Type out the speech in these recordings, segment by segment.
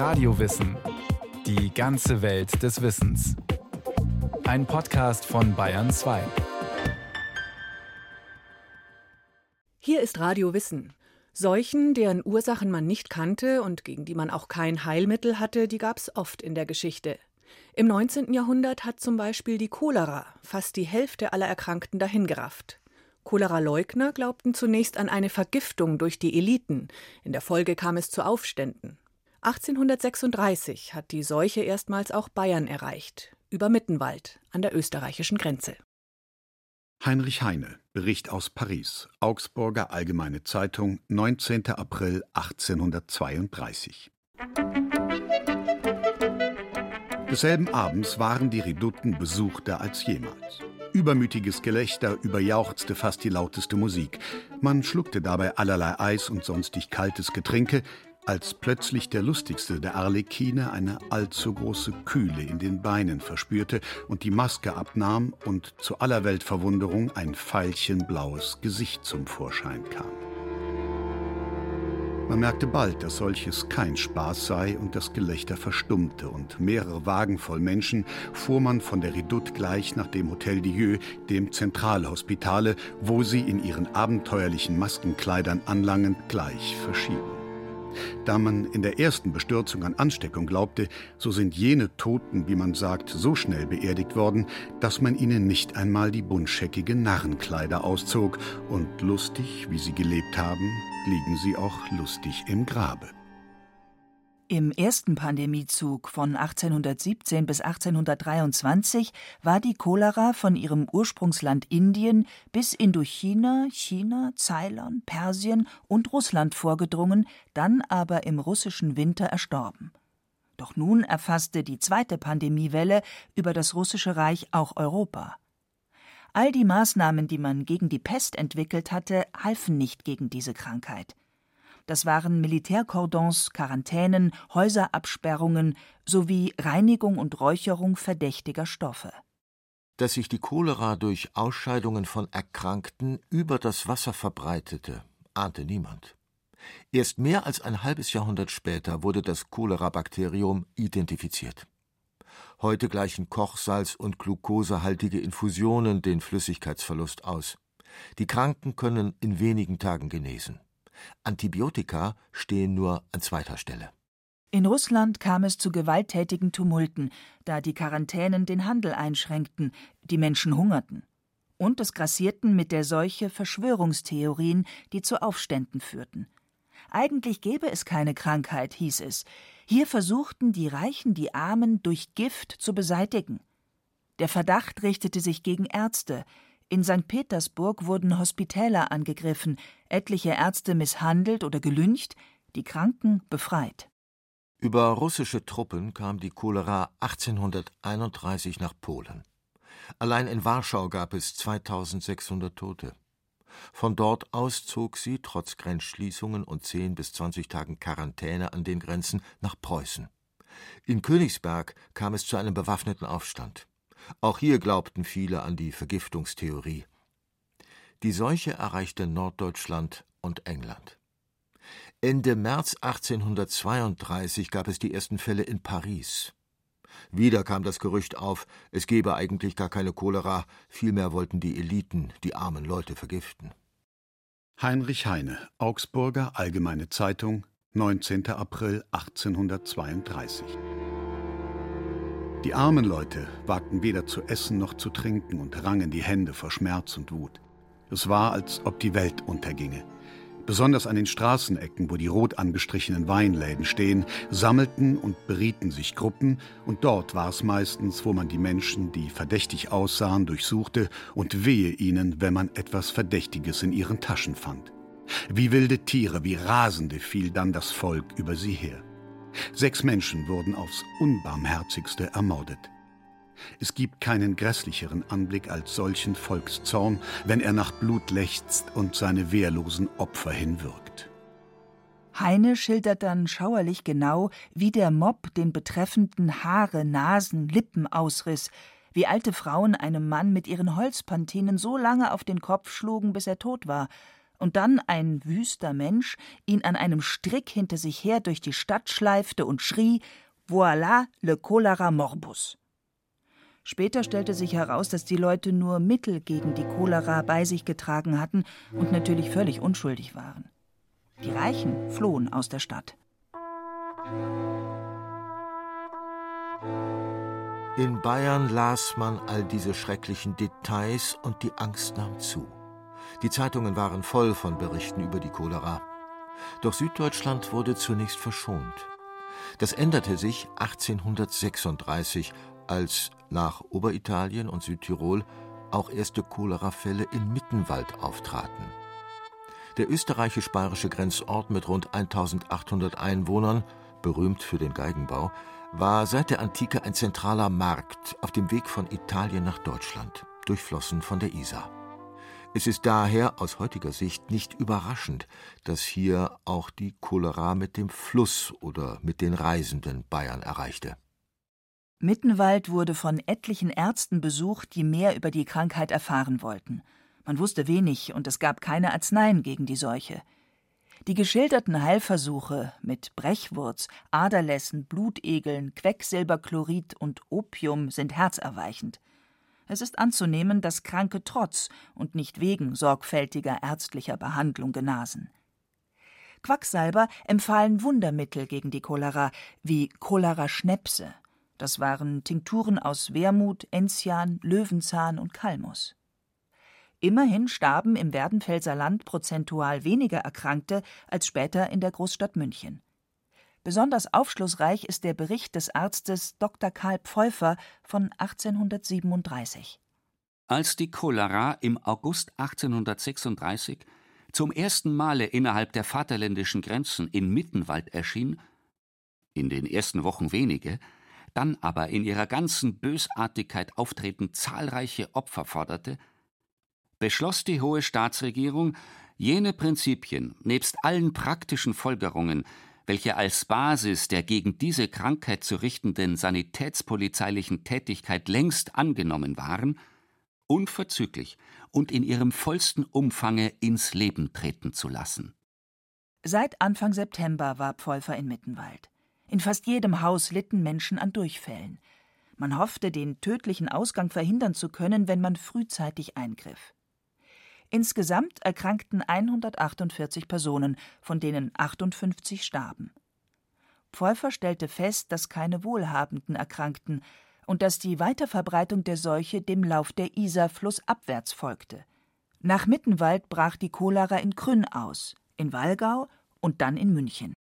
Radiowissen. Die ganze Welt des Wissens. Ein Podcast von Bayern 2. Hier ist Radio Wissen. Seuchen, deren Ursachen man nicht kannte und gegen die man auch kein Heilmittel hatte, die gab es oft in der Geschichte. Im 19. Jahrhundert hat zum Beispiel die Cholera fast die Hälfte aller Erkrankten dahingerafft. Cholera-Leugner glaubten zunächst an eine Vergiftung durch die Eliten. In der Folge kam es zu Aufständen. 1836 hat die Seuche erstmals auch Bayern erreicht, über Mittenwald an der österreichischen Grenze. Heinrich Heine, Bericht aus Paris, Augsburger Allgemeine Zeitung, 19. April 1832. Desselben Abends waren die Redouten besuchter als jemals. Übermütiges Gelächter überjauchzte fast die lauteste Musik. Man schluckte dabei allerlei Eis und sonstig kaltes Getränke, als plötzlich der lustigste der Arlekine eine allzu große Kühle in den Beinen verspürte und die Maske abnahm und zu aller Welt Verwunderung ein veilchenblaues Gesicht zum Vorschein kam. Man merkte bald, dass solches kein Spaß sei und das Gelächter verstummte und mehrere Wagen voll Menschen fuhr man von der Redoute gleich nach dem Hotel Dieu, dem Zentralhospitale, wo sie in ihren abenteuerlichen Maskenkleidern anlangend gleich verschieden. Da man in der ersten Bestürzung an Ansteckung glaubte, so sind jene Toten, wie man sagt, so schnell beerdigt worden, dass man ihnen nicht einmal die buntscheckige Narrenkleider auszog, und lustig, wie sie gelebt haben, liegen sie auch lustig im Grabe. Im ersten Pandemiezug von 1817 bis 1823 war die Cholera von ihrem Ursprungsland Indien bis Indochina, China, Ceylon, Persien und Russland vorgedrungen, dann aber im russischen Winter erstorben. Doch nun erfasste die zweite Pandemiewelle über das russische Reich auch Europa. All die Maßnahmen, die man gegen die Pest entwickelt hatte, halfen nicht gegen diese Krankheit. Das waren Militärkordons, Quarantänen, Häuserabsperrungen sowie Reinigung und Räucherung verdächtiger Stoffe. Dass sich die Cholera durch Ausscheidungen von Erkrankten über das Wasser verbreitete, ahnte niemand. Erst mehr als ein halbes Jahrhundert später wurde das Cholera-Bakterium identifiziert. Heute gleichen Kochsalz und glukosehaltige Infusionen den Flüssigkeitsverlust aus. Die Kranken können in wenigen Tagen genesen. Antibiotika stehen nur an zweiter Stelle. In Russland kam es zu gewalttätigen Tumulten, da die Quarantänen den Handel einschränkten, die Menschen hungerten. Und es grassierten mit der Seuche Verschwörungstheorien, die zu Aufständen führten. Eigentlich gäbe es keine Krankheit, hieß es. Hier versuchten die Reichen die Armen durch Gift zu beseitigen. Der Verdacht richtete sich gegen Ärzte, in St. Petersburg wurden Hospitäler angegriffen, etliche Ärzte misshandelt oder gelyncht, die Kranken befreit. Über russische Truppen kam die Cholera 1831 nach Polen. Allein in Warschau gab es 2600 Tote. Von dort aus zog sie, trotz Grenzschließungen und 10 bis 20 Tagen Quarantäne an den Grenzen, nach Preußen. In Königsberg kam es zu einem bewaffneten Aufstand. Auch hier glaubten viele an die Vergiftungstheorie. Die Seuche erreichte Norddeutschland und England. Ende März 1832 gab es die ersten Fälle in Paris. Wieder kam das Gerücht auf, es gebe eigentlich gar keine Cholera, vielmehr wollten die Eliten die armen Leute vergiften. Heinrich Heine, Augsburger Allgemeine Zeitung, 19. April 1832. Die armen Leute wagten weder zu essen noch zu trinken und rangen die Hände vor Schmerz und Wut. Es war, als ob die Welt unterginge. Besonders an den Straßenecken, wo die rot angestrichenen Weinläden stehen, sammelten und berieten sich Gruppen, und dort war es meistens, wo man die Menschen, die verdächtig aussahen, durchsuchte, und wehe ihnen, wenn man etwas Verdächtiges in ihren Taschen fand. Wie wilde Tiere, wie Rasende fiel dann das Volk über sie her. Sechs Menschen wurden aufs unbarmherzigste ermordet. Es gibt keinen grässlicheren Anblick als solchen Volkszorn, wenn er nach Blut lechzt und seine wehrlosen Opfer hinwirkt. Heine schildert dann schauerlich genau, wie der Mob den Betreffenden Haare, Nasen, Lippen ausriss, wie alte Frauen einem Mann mit ihren Holzpantinen so lange auf den Kopf schlugen, bis er tot war, und dann ein wüster Mensch ihn an einem Strick hinter sich her durch die Stadt schleifte und schrie Voilà le cholera morbus. Später stellte sich heraus, dass die Leute nur Mittel gegen die Cholera bei sich getragen hatten und natürlich völlig unschuldig waren. Die Reichen flohen aus der Stadt. In Bayern las man all diese schrecklichen Details und die Angst nahm zu. Die Zeitungen waren voll von Berichten über die Cholera. Doch Süddeutschland wurde zunächst verschont. Das änderte sich 1836, als nach Oberitalien und Südtirol auch erste Cholerafälle in Mittenwald auftraten. Der österreichisch-bayerische Grenzort mit rund 1800 Einwohnern, berühmt für den Geigenbau, war seit der Antike ein zentraler Markt auf dem Weg von Italien nach Deutschland, durchflossen von der Isar. Es ist daher aus heutiger Sicht nicht überraschend, dass hier auch die Cholera mit dem Fluss oder mit den Reisenden Bayern erreichte. Mittenwald wurde von etlichen Ärzten besucht, die mehr über die Krankheit erfahren wollten. Man wusste wenig und es gab keine Arzneien gegen die Seuche. Die geschilderten Heilversuche mit Brechwurz, Aderlässen, Blutegeln, Quecksilberchlorid und Opium sind herzerweichend. Es ist anzunehmen, dass Kranke trotz und nicht wegen sorgfältiger ärztlicher Behandlung genasen. Quacksalber empfahlen Wundermittel gegen die Cholera, wie Cholera-Schnäpse. Das waren Tinkturen aus Wermut, Enzian, Löwenzahn und Kalmus. Immerhin starben im Werdenfelser Land prozentual weniger Erkrankte als später in der Großstadt München. Besonders aufschlussreich ist der Bericht des Arztes Dr. Karl Pfeuffer von 1837. Als die Cholera im August 1836 zum ersten Male innerhalb der vaterländischen Grenzen in Mittenwald erschien, in den ersten Wochen wenige, dann aber in ihrer ganzen Bösartigkeit auftretend zahlreiche Opfer forderte, beschloss die hohe Staatsregierung, jene Prinzipien nebst allen praktischen Folgerungen, welche als Basis der gegen diese Krankheit zu richtenden sanitätspolizeilichen Tätigkeit längst angenommen waren, unverzüglich und in ihrem vollsten Umfange ins Leben treten zu lassen. Seit Anfang September war Pfeuffer in Mittenwald. In fast jedem Haus litten Menschen an Durchfällen. Man hoffte, den tödlichen Ausgang verhindern zu können, wenn man frühzeitig eingriff. Insgesamt erkrankten 148 Personen, von denen 58 starben. Pfeuffer stellte fest, dass keine Wohlhabenden erkrankten und dass die Weiterverbreitung der Seuche dem Lauf der Isar flussabwärts folgte. Nach Mittenwald brach die Cholera in Krünn aus, in Wallgau und dann in München.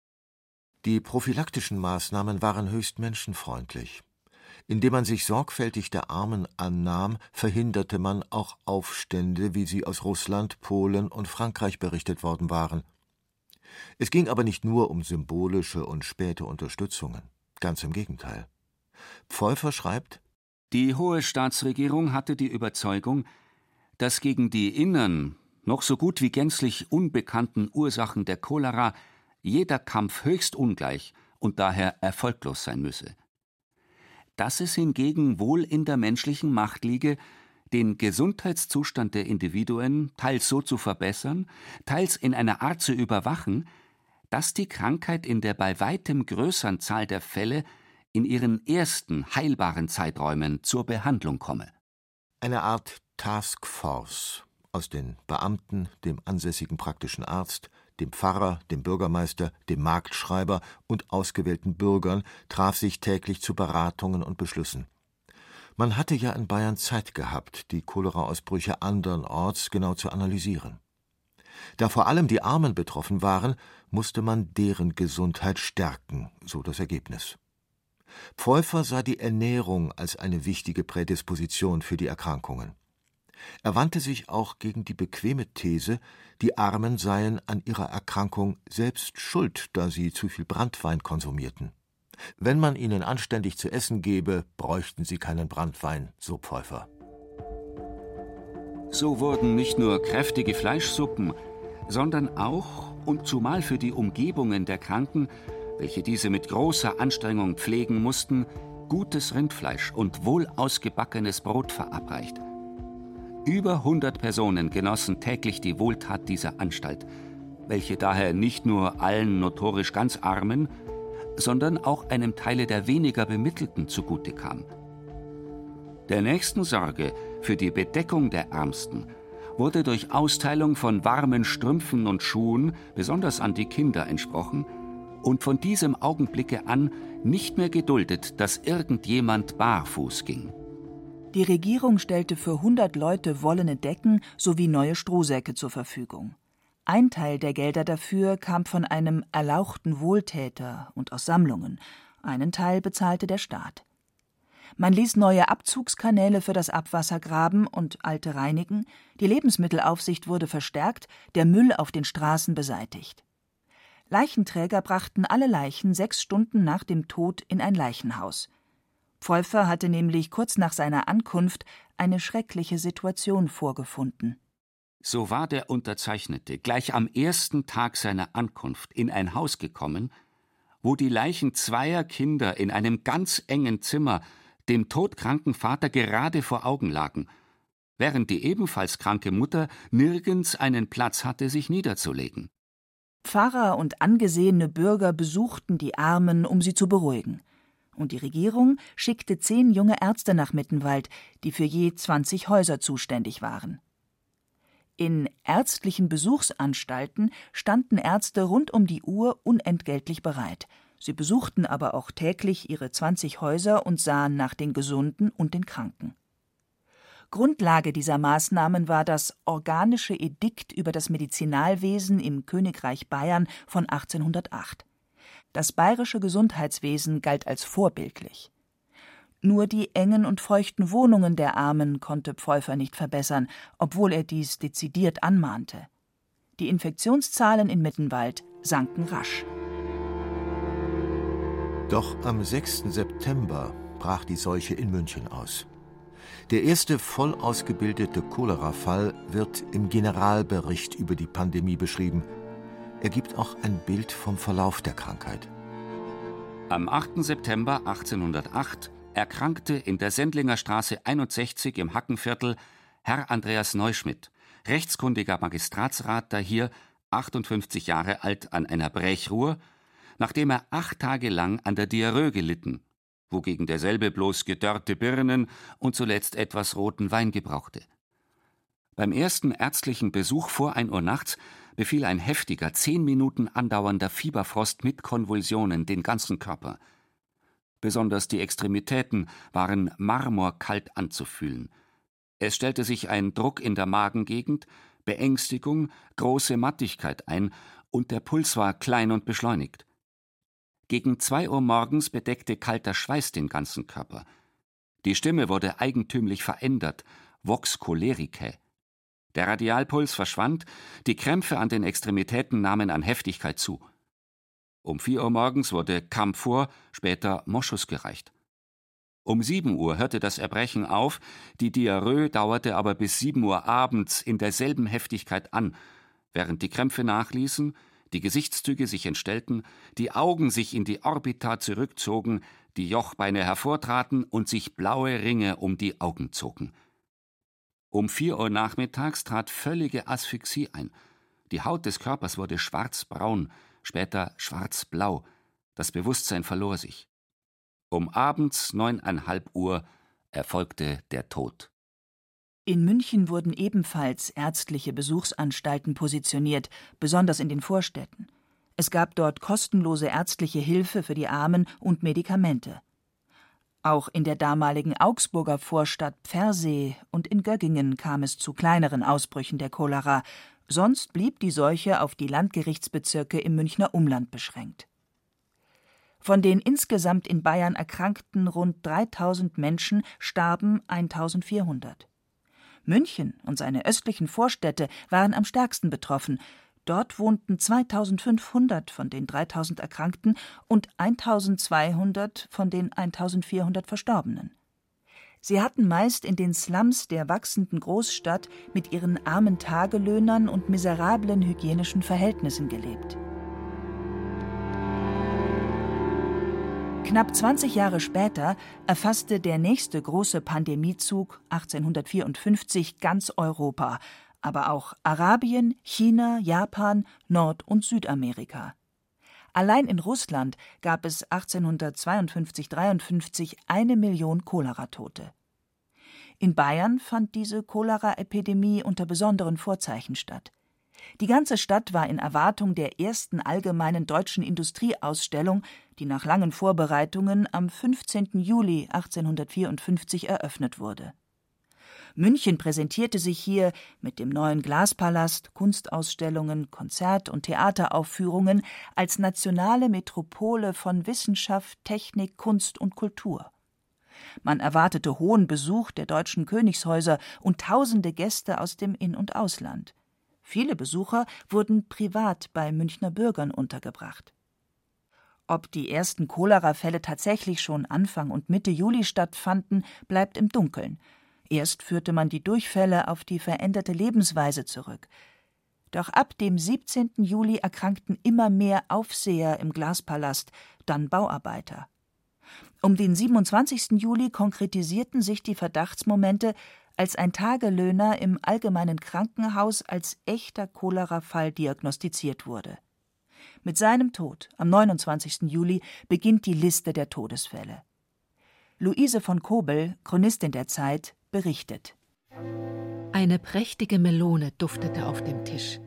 Die prophylaktischen Maßnahmen waren höchst menschenfreundlich. Indem man sich sorgfältig der Armen annahm, verhinderte man auch Aufstände, wie sie aus Russland, Polen und Frankreich berichtet worden waren. Es ging aber nicht nur um symbolische und späte Unterstützungen, ganz im Gegenteil. Pfeuffer schreibt Die hohe Staatsregierung hatte die Überzeugung, dass gegen die innern, noch so gut wie gänzlich unbekannten Ursachen der Cholera jeder Kampf höchst ungleich und daher erfolglos sein müsse dass es hingegen wohl in der menschlichen Macht liege, den Gesundheitszustand der Individuen teils so zu verbessern, teils in einer Art zu überwachen, dass die Krankheit in der bei weitem größeren Zahl der Fälle in ihren ersten heilbaren Zeiträumen zur Behandlung komme. Eine Art Taskforce aus den Beamten, dem ansässigen praktischen Arzt, dem Pfarrer, dem Bürgermeister, dem Marktschreiber und ausgewählten Bürgern traf sich täglich zu Beratungen und Beschlüssen. Man hatte ja in Bayern Zeit gehabt, die Choleraausbrüche andernorts genau zu analysieren. Da vor allem die Armen betroffen waren, musste man deren Gesundheit stärken, so das Ergebnis. Pfeuffer sah die Ernährung als eine wichtige Prädisposition für die Erkrankungen. Er wandte sich auch gegen die bequeme These, die Armen seien an ihrer Erkrankung selbst schuld, da sie zu viel Branntwein konsumierten. Wenn man ihnen anständig zu essen gebe, bräuchten sie keinen Branntwein, so Pfeuffer. So wurden nicht nur kräftige Fleischsuppen, sondern auch und zumal für die Umgebungen der Kranken, welche diese mit großer Anstrengung pflegen mussten, gutes Rindfleisch und wohl ausgebackenes Brot verabreicht. Über 100 Personen genossen täglich die Wohltat dieser Anstalt, welche daher nicht nur allen notorisch ganz Armen, sondern auch einem Teile der weniger Bemittelten zugute kam. Der nächsten Sorge für die Bedeckung der Ärmsten wurde durch Austeilung von warmen Strümpfen und Schuhen besonders an die Kinder entsprochen und von diesem Augenblicke an nicht mehr geduldet, dass irgendjemand barfuß ging. Die Regierung stellte für 100 Leute wollene Decken sowie neue Strohsäcke zur Verfügung. Ein Teil der Gelder dafür kam von einem erlauchten Wohltäter und aus Sammlungen, einen Teil bezahlte der Staat. Man ließ neue Abzugskanäle für das Abwasser graben und alte reinigen, die Lebensmittelaufsicht wurde verstärkt, der Müll auf den Straßen beseitigt. Leichenträger brachten alle Leichen sechs Stunden nach dem Tod in ein Leichenhaus. Pfeuffer hatte nämlich kurz nach seiner Ankunft eine schreckliche Situation vorgefunden. So war der Unterzeichnete gleich am ersten Tag seiner Ankunft in ein Haus gekommen, wo die Leichen zweier Kinder in einem ganz engen Zimmer dem todkranken Vater gerade vor Augen lagen, während die ebenfalls kranke Mutter nirgends einen Platz hatte, sich niederzulegen. Pfarrer und angesehene Bürger besuchten die Armen, um sie zu beruhigen. Und die Regierung schickte zehn junge Ärzte nach Mittenwald, die für je 20 Häuser zuständig waren. In ärztlichen Besuchsanstalten standen Ärzte rund um die Uhr unentgeltlich bereit. Sie besuchten aber auch täglich ihre 20 Häuser und sahen nach den Gesunden und den Kranken. Grundlage dieser Maßnahmen war das Organische Edikt über das Medizinalwesen im Königreich Bayern von 1808. Das bayerische Gesundheitswesen galt als vorbildlich. Nur die engen und feuchten Wohnungen der Armen konnte Pfeuffer nicht verbessern, obwohl er dies dezidiert anmahnte. Die Infektionszahlen in Mittenwald sanken rasch. Doch am 6. September brach die Seuche in München aus. Der erste voll ausgebildete Cholera-Fall wird im Generalbericht über die Pandemie beschrieben. Er gibt auch ein Bild vom Verlauf der Krankheit. Am 8. September 1808 erkrankte in der Sendlinger Straße 61 im Hackenviertel Herr Andreas Neuschmidt, rechtskundiger Magistratsrat, da hier 58 Jahre alt, an einer Brechruhe, nachdem er acht Tage lang an der Diarrhoe gelitten wogegen derselbe bloß gedörrte Birnen und zuletzt etwas roten Wein gebrauchte. Beim ersten ärztlichen Besuch vor ein Uhr nachts befiel ein heftiger, zehn Minuten andauernder Fieberfrost mit Konvulsionen den ganzen Körper. Besonders die Extremitäten waren marmorkalt anzufühlen. Es stellte sich ein Druck in der Magengegend, Beängstigung, große Mattigkeit ein, und der Puls war klein und beschleunigt. Gegen zwei Uhr morgens bedeckte kalter Schweiß den ganzen Körper. Die Stimme wurde eigentümlich verändert, vox cholericae. Der Radialpuls verschwand, die Krämpfe an den Extremitäten nahmen an Heftigkeit zu. Um vier Uhr morgens wurde Camphor, später Moschus gereicht. Um sieben Uhr hörte das Erbrechen auf, die Diarrhoe dauerte aber bis sieben Uhr abends in derselben Heftigkeit an, während die Krämpfe nachließen, die Gesichtszüge sich entstellten, die Augen sich in die Orbita zurückzogen, die Jochbeine hervortraten und sich blaue Ringe um die Augen zogen. Um vier Uhr nachmittags trat völlige Asphyxie ein. Die Haut des Körpers wurde schwarzbraun, später schwarzblau. Das Bewusstsein verlor sich. Um abends neuneinhalb Uhr erfolgte der Tod. In München wurden ebenfalls ärztliche Besuchsanstalten positioniert, besonders in den Vorstädten. Es gab dort kostenlose ärztliche Hilfe für die Armen und Medikamente. Auch in der damaligen Augsburger Vorstadt Pfersee und in Göggingen kam es zu kleineren Ausbrüchen der Cholera, sonst blieb die Seuche auf die Landgerichtsbezirke im Münchner Umland beschränkt. Von den insgesamt in Bayern erkrankten rund 3000 Menschen starben 1400. München und seine östlichen Vorstädte waren am stärksten betroffen. Dort wohnten 2500 von den 3000 Erkrankten und 1200 von den 1400 Verstorbenen. Sie hatten meist in den Slums der wachsenden Großstadt mit ihren armen Tagelöhnern und miserablen hygienischen Verhältnissen gelebt. Knapp 20 Jahre später erfasste der nächste große Pandemiezug 1854 ganz Europa, aber auch Arabien, China, Japan, Nord- und Südamerika. Allein in Russland gab es 1852/53 eine Million Choleratote. In Bayern fand diese Choleraepidemie unter besonderen Vorzeichen statt. Die ganze Stadt war in Erwartung der ersten allgemeinen deutschen Industrieausstellung, die nach langen Vorbereitungen am 15. Juli 1854 eröffnet wurde. München präsentierte sich hier mit dem neuen Glaspalast, Kunstausstellungen, Konzert- und Theateraufführungen als nationale Metropole von Wissenschaft, Technik, Kunst und Kultur. Man erwartete hohen Besuch der deutschen Königshäuser und tausende Gäste aus dem In- und Ausland. Viele Besucher wurden privat bei Münchner Bürgern untergebracht. Ob die ersten Cholerafälle tatsächlich schon Anfang und Mitte Juli stattfanden, bleibt im Dunkeln. Erst führte man die Durchfälle auf die veränderte Lebensweise zurück. Doch ab dem 17. Juli erkrankten immer mehr Aufseher im Glaspalast, dann Bauarbeiter. Um den 27. Juli konkretisierten sich die Verdachtsmomente, als ein Tagelöhner im allgemeinen Krankenhaus als echter Cholerafall diagnostiziert wurde. Mit seinem Tod am 29. Juli beginnt die Liste der Todesfälle. Luise von Kobel, Chronistin der Zeit, berichtet. Eine prächtige Melone duftete auf dem Tisch.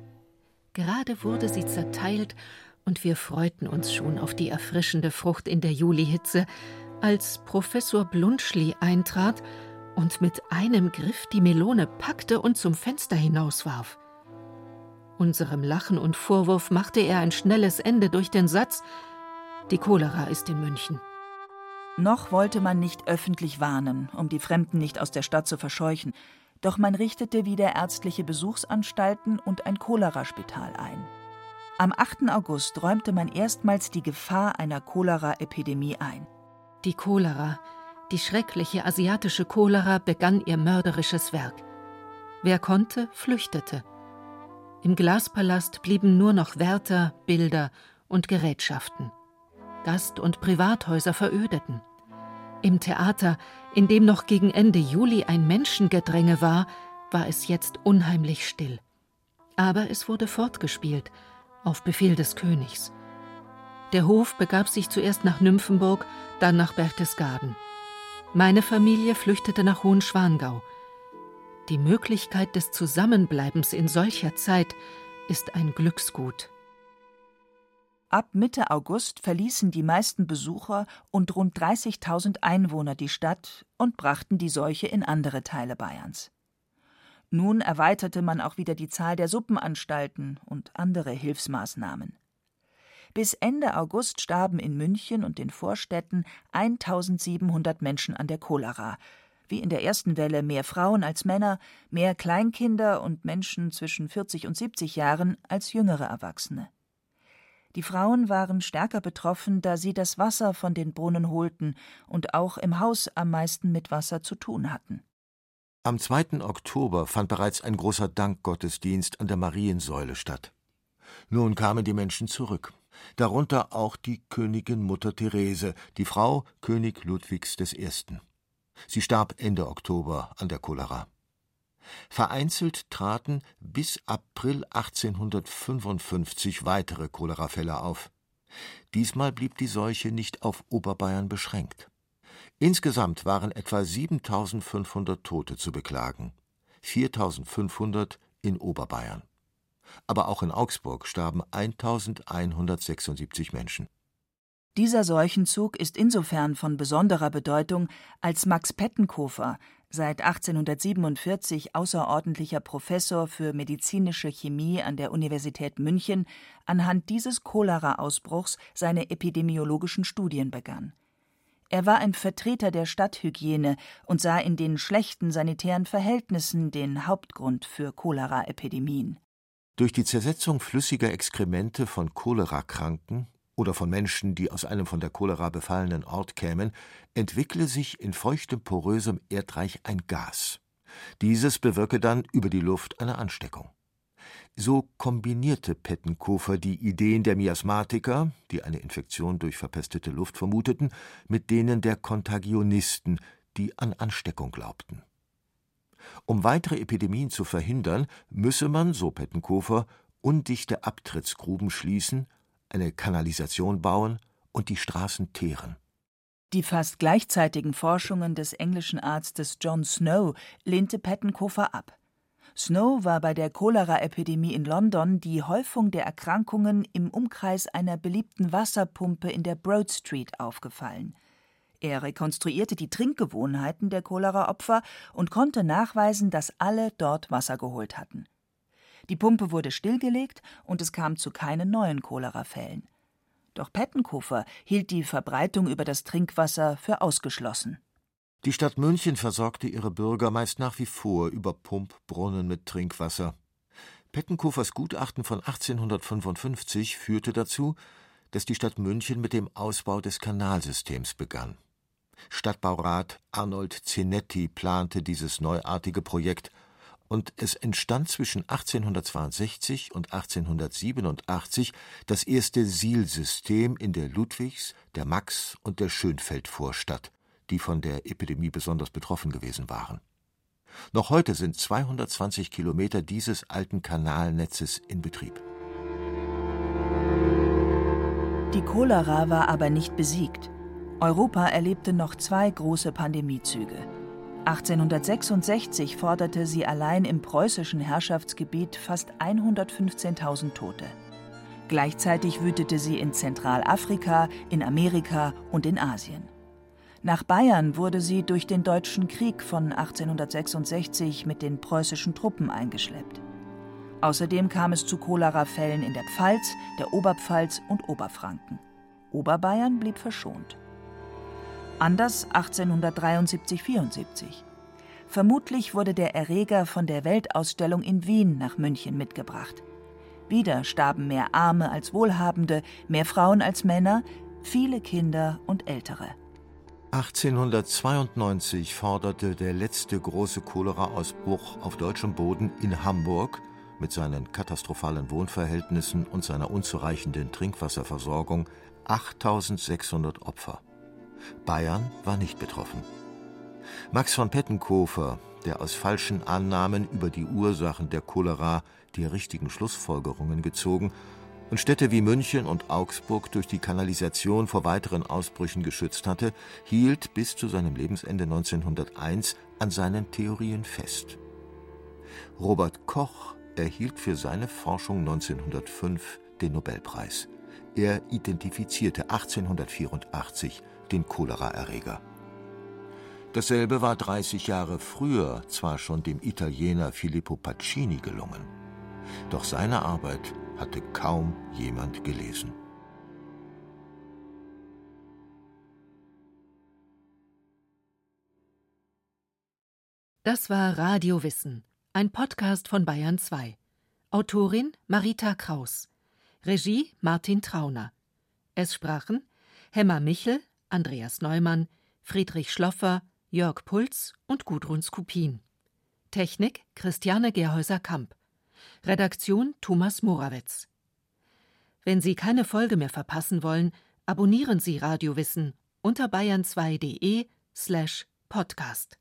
Gerade wurde sie zerteilt und wir freuten uns schon auf die erfrischende Frucht in der Julihitze, als Professor Blunschli eintrat und mit einem Griff die Melone packte und zum Fenster hinauswarf. Unserem Lachen und Vorwurf machte er ein schnelles Ende durch den Satz Die Cholera ist in München. Noch wollte man nicht öffentlich warnen, um die Fremden nicht aus der Stadt zu verscheuchen, doch man richtete wieder ärztliche Besuchsanstalten und ein Choleraspital ein. Am 8. August räumte man erstmals die Gefahr einer Choleraepidemie ein. Die Cholera, die schreckliche asiatische Cholera, begann ihr mörderisches Werk. Wer konnte, flüchtete. Im Glaspalast blieben nur noch Wärter, Bilder und Gerätschaften. Gast- und Privathäuser verödeten. Im Theater, in dem noch gegen Ende Juli ein Menschengedränge war, war es jetzt unheimlich still. Aber es wurde fortgespielt, auf Befehl des Königs. Der Hof begab sich zuerst nach Nymphenburg, dann nach Berchtesgaden. Meine Familie flüchtete nach Hohenschwangau. Die Möglichkeit des Zusammenbleibens in solcher Zeit ist ein Glücksgut. Ab Mitte August verließen die meisten Besucher und rund 30.000 Einwohner die Stadt und brachten die Seuche in andere Teile Bayerns. Nun erweiterte man auch wieder die Zahl der Suppenanstalten und andere Hilfsmaßnahmen. Bis Ende August starben in München und den Vorstädten 1700 Menschen an der Cholera. Wie in der ersten Welle mehr Frauen als Männer, mehr Kleinkinder und Menschen zwischen 40 und 70 Jahren als jüngere Erwachsene. Die Frauen waren stärker betroffen, da sie das Wasser von den Brunnen holten und auch im Haus am meisten mit Wasser zu tun hatten. Am 2. Oktober fand bereits ein großer Dankgottesdienst an der Mariensäule statt. Nun kamen die Menschen zurück, darunter auch die Königin Mutter Therese, die Frau König Ludwigs I. Sie starb Ende Oktober an der Cholera. Vereinzelt traten bis April 1855 weitere Cholerafälle auf. Diesmal blieb die Seuche nicht auf Oberbayern beschränkt. Insgesamt waren etwa 7500 Tote zu beklagen, 4500 in Oberbayern. Aber auch in Augsburg starben 1176 Menschen. Dieser Seuchenzug ist insofern von besonderer Bedeutung, als Max Pettenkofer, seit 1847 außerordentlicher Professor für medizinische Chemie an der Universität München, anhand dieses Cholera-Ausbruchs seine epidemiologischen Studien begann. Er war ein Vertreter der Stadthygiene und sah in den schlechten sanitären Verhältnissen den Hauptgrund für Choleraepidemien. Durch die Zersetzung flüssiger Exkremente von Cholerakranken oder von Menschen, die aus einem von der Cholera befallenen Ort kämen, entwickle sich in feuchtem, porösem Erdreich ein Gas. Dieses bewirke dann über die Luft eine Ansteckung. So kombinierte Pettenkofer die Ideen der Miasmatiker, die eine Infektion durch verpestete Luft vermuteten, mit denen der Kontagionisten, die an Ansteckung glaubten. Um weitere Epidemien zu verhindern, müsse man, so Pettenkofer, undichte Abtrittsgruben schließen, eine Kanalisation bauen und die Straßen teeren. Die fast gleichzeitigen Forschungen des englischen Arztes John Snow lehnte Pettenkofer ab. Snow war bei der Cholera-Epidemie in London die Häufung der Erkrankungen im Umkreis einer beliebten Wasserpumpe in der Broad Street aufgefallen. Er rekonstruierte die Trinkgewohnheiten der Cholera-Opfer und konnte nachweisen, dass alle dort Wasser geholt hatten. Die Pumpe wurde stillgelegt und es kam zu keinen neuen Cholera-Fällen. Doch Pettenkofer hielt die Verbreitung über das Trinkwasser für ausgeschlossen. Die Stadt München versorgte ihre Bürger meist nach wie vor über Pumpbrunnen mit Trinkwasser. Pettenkofers Gutachten von 1855 führte dazu, dass die Stadt München mit dem Ausbau des Kanalsystems begann. Stadtbaurat Arnold Zenetti plante dieses neuartige Projekt und es entstand zwischen 1862 und 1887 das erste Sielsystem in der Ludwigs-, der Max- und der Schönfeldvorstadt, die von der Epidemie besonders betroffen gewesen waren. Noch heute sind 220 Kilometer dieses alten Kanalnetzes in Betrieb. Die Cholera war aber nicht besiegt. Europa erlebte noch zwei große Pandemiezüge. 1866 forderte sie allein im preußischen Herrschaftsgebiet fast 115.000 Tote. Gleichzeitig wütete sie in Zentralafrika, in Amerika und in Asien. Nach Bayern wurde sie durch den Deutschen Krieg von 1866 mit den preußischen Truppen eingeschleppt. Außerdem kam es zu Cholerafällen in der Pfalz, der Oberpfalz und Oberfranken. Oberbayern blieb verschont. Anders 1873-74. Vermutlich wurde der Erreger von der Weltausstellung in Wien nach München mitgebracht. Wieder starben mehr Arme als Wohlhabende, mehr Frauen als Männer, viele Kinder und Ältere. 1892 forderte der letzte große Cholera-Ausbruch auf deutschem Boden in Hamburg mit seinen katastrophalen Wohnverhältnissen und seiner unzureichenden Trinkwasserversorgung 8600 Opfer. Bayern war nicht betroffen. Max von Pettenkofer, der aus falschen Annahmen über die Ursachen der Cholera die richtigen Schlussfolgerungen gezogen und Städte wie München und Augsburg durch die Kanalisation vor weiteren Ausbrüchen geschützt hatte, hielt bis zu seinem Lebensende 1901 an seinen Theorien fest. Robert Koch erhielt für seine Forschung 1905 den Nobelpreis. Er identifizierte 1884 den Choleraerreger. Dasselbe war 30 Jahre früher zwar schon dem Italiener Filippo Pacini gelungen, doch seine Arbeit hatte kaum jemand gelesen. Das war Radio Wissen, ein Podcast von Bayern 2. Autorin Marita Kraus. Regie Martin Trauner. Es sprachen Hemmer Michel, Andreas Neumann, Friedrich Schloffer, Jörg Puls und Gudrun Skupin. Technik Christiane Gerhäuser-Kamp. Redaktion Thomas Morawetz. Wenn Sie keine Folge mehr verpassen wollen, abonnieren Sie Radiowissen unter bayern2.de slash podcast.